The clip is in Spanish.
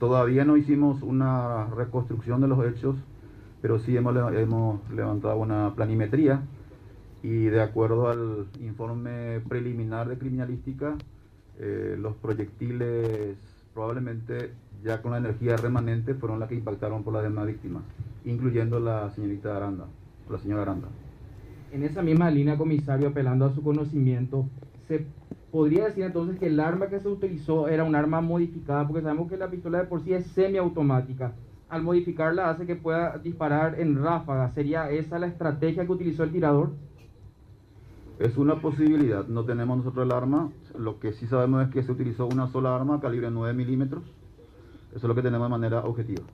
todavía no hicimos una reconstrucción de los hechos, pero sí hemos, levantado una planimetría y de acuerdo al informe preliminar de criminalística, eh, los proyectiles probablemente ya con la energía remanente fueron las que impactaron por las demás víctimas, incluyendo la señorita Aranda, la señora Aranda. En esa misma línea, comisario, apelando a su conocimiento, ¿se podría decir entonces que el arma que se utilizó era un arma modificada? Porque sabemos que la pistola de por sí es semiautomática. Al modificarla hace que pueda disparar en ráfaga. ¿Sería esa la estrategia que utilizó el tirador? Es una posibilidad, no tenemos nosotros el arma, lo que sí sabemos es que se utilizó una sola arma, calibre 9 milímetros, eso es lo que tenemos de manera objetiva.